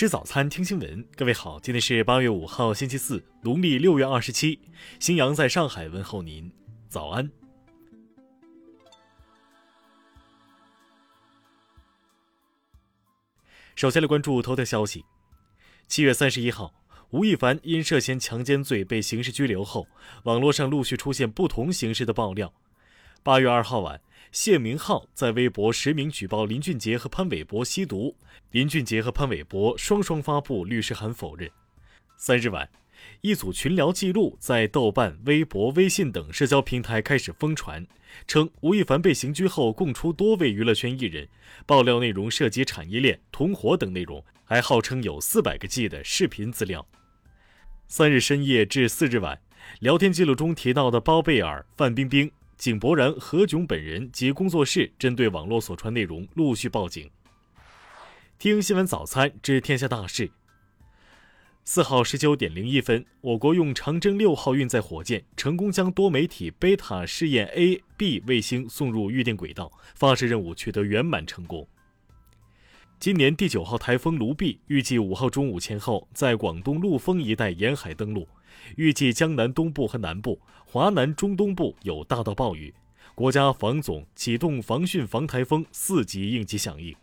吃早餐，听新闻。各位好，今天是八月五号，星期四，农历六月二十七。新阳在上海问候您，早安。首先来关注头条消息。七月三十一号，吴亦凡因涉嫌强奸罪被刑事拘留后，网络上陆续出现不同形式的爆料。八月二号晚。谢明浩在微博实名举报林俊杰和潘玮柏吸毒，林俊杰和潘玮柏双双发布律师函否认。三日晚，一组群聊记录在豆瓣、微博、微信等社交平台开始疯传，称吴亦凡被刑拘后供出多位娱乐圈艺人，爆料内容涉及产业链、同伙等内容，还号称有四百个 G 的视频资料。三日深夜至四日晚，聊天记录中提到的包贝尔、范冰冰。井柏然、何炅本人及工作室针对网络所传内容陆续报警。听新闻早餐知天下大事。四号十九点零一分，我国用长征六号运载火箭成功将多媒体贝塔试验 A、B 卫星送入预定轨道，发射任务取得圆满成功。今年第九号台风卢碧预计五号中午前后在广东陆丰一带沿海登陆。预计江南东部和南部、华南中东部有大到暴雨，国家防总启动防汛防台风四级应急响应。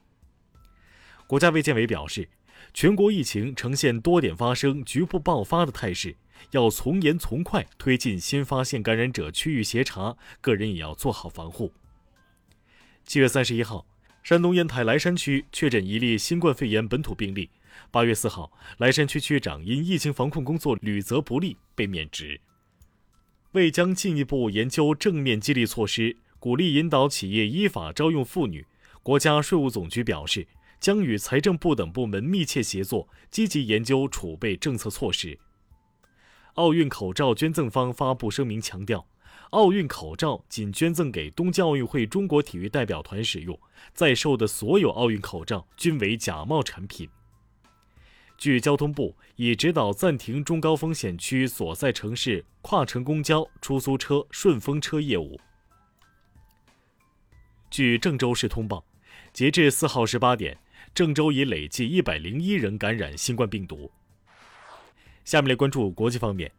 国家卫健委表示，全国疫情呈现多点发生、局部爆发的态势，要从严从快推进新发现感染者区域协查，个人也要做好防护。七月三十一号，山东烟台莱山区确诊一例新冠肺炎本土病例。八月四号，莱山区区长因疫情防控工作屡责不力被免职。为将进一步研究正面激励措施，鼓励引导企业依法招用妇女，国家税务总局表示，将与财政部等部门密切协作，积极研究储备政策措施。奥运口罩捐赠方发布声明强调，奥运口罩仅捐赠给东京奥运会中国体育代表团使用，在售的所有奥运口罩均为假冒产品。据交通部已指导暂停中高风险区所在城市跨城公交、出租车、顺风车业务。据郑州市通报，截至四号十八点，郑州已累计一百零一人感染新冠病毒。下面来关注国际方面，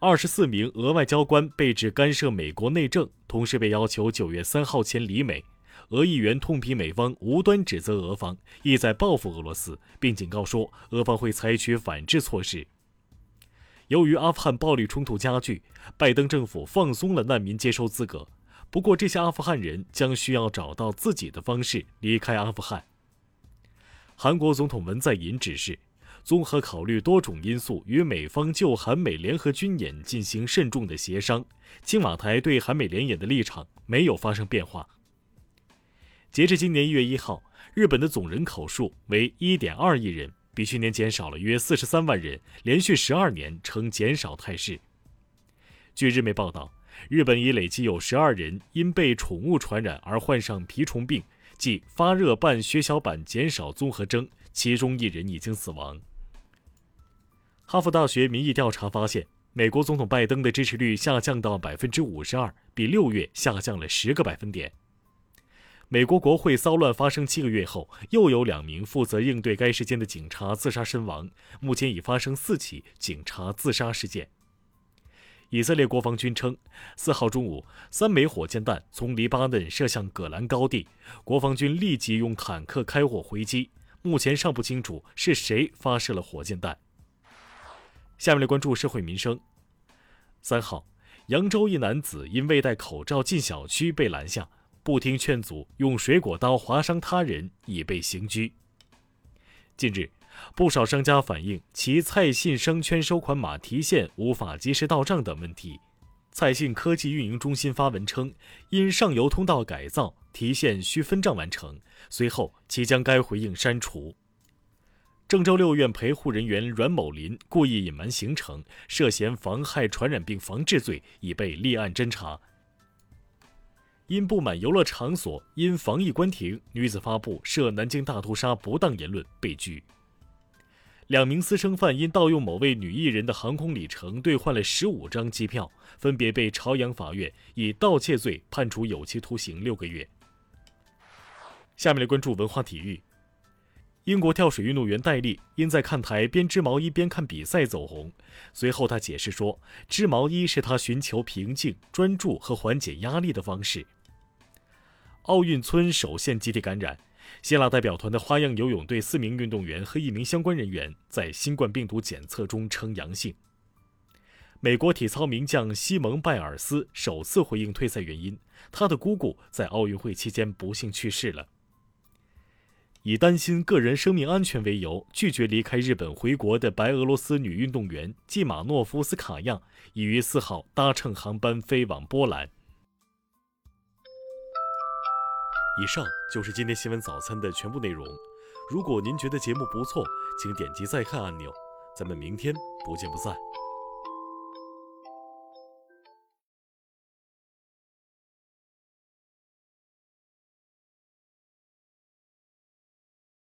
二十四名俄外交官被指干涉美国内政，同时被要求九月三号前离美。俄议员痛批美方无端指责俄方意在报复俄罗斯，并警告说俄方会采取反制措施。由于阿富汗暴力冲突加剧，拜登政府放松了难民接收资格。不过，这些阿富汗人将需要找到自己的方式离开阿富汗。韩国总统文在寅指示，综合考虑多种因素，与美方就韩美联合军演进行慎重的协商。青瓦台对韩美联演的立场没有发生变化。截至今年一月一号，日本的总人口数为一点二亿人，比去年减少了约四十三万人，连续十二年呈减少态势。据日媒报道，日本已累计有十二人因被宠物传染而患上蜱虫病，即发热伴血小板减少综合征，其中一人已经死亡。哈佛大学民意调查发现，美国总统拜登的支持率下降到百分之五十二，比六月下降了十个百分点。美国国会骚乱发生七个月后，又有两名负责应对该事件的警察自杀身亡。目前已发生四起警察自杀事件。以色列国防军称，四号中午，三枚火箭弹从黎巴嫩射向葛兰高地，国防军立即用坦克开火回击。目前尚不清楚是谁发射了火箭弹。下面来关注社会民生。三号，扬州一男子因未戴口罩进小区被拦下。不听劝阻，用水果刀划伤他人，已被刑拘。近日，不少商家反映其菜信商圈收款码提现无法及时到账等问题。菜信科技运营中心发文称，因上游通道改造，提现需分账完成。随后，其将该回应删除。郑州六院陪护人员阮某林故意隐瞒行程，涉嫌妨害传染病防治罪，已被立案侦查。因不满游乐场所因防疫关停，女子发布涉南京大屠杀不当言论被拘。两名私生饭因盗用某位女艺人的航空里程兑换了十五张机票，分别被朝阳法院以盗窃罪判处有期徒刑六个月。下面来关注文化体育。英国跳水运动员戴丽因在看台边织毛衣边看比赛走红。随后，他解释说，织毛衣是他寻求平静、专注和缓解压力的方式。奥运村首现集体感染，希腊代表团的花样游泳队四名运动员和一名相关人员在新冠病毒检测中呈阳性。美国体操名将西蒙·拜尔斯首次回应退赛原因，他的姑姑在奥运会期间不幸去世了。以担心个人生命安全为由，拒绝离开日本回国的白俄罗斯女运动员季马诺夫斯卡娅，已于四号搭乘航班飞往波兰。以上就是今天新闻早餐的全部内容。如果您觉得节目不错，请点击再看按钮。咱们明天不见不散。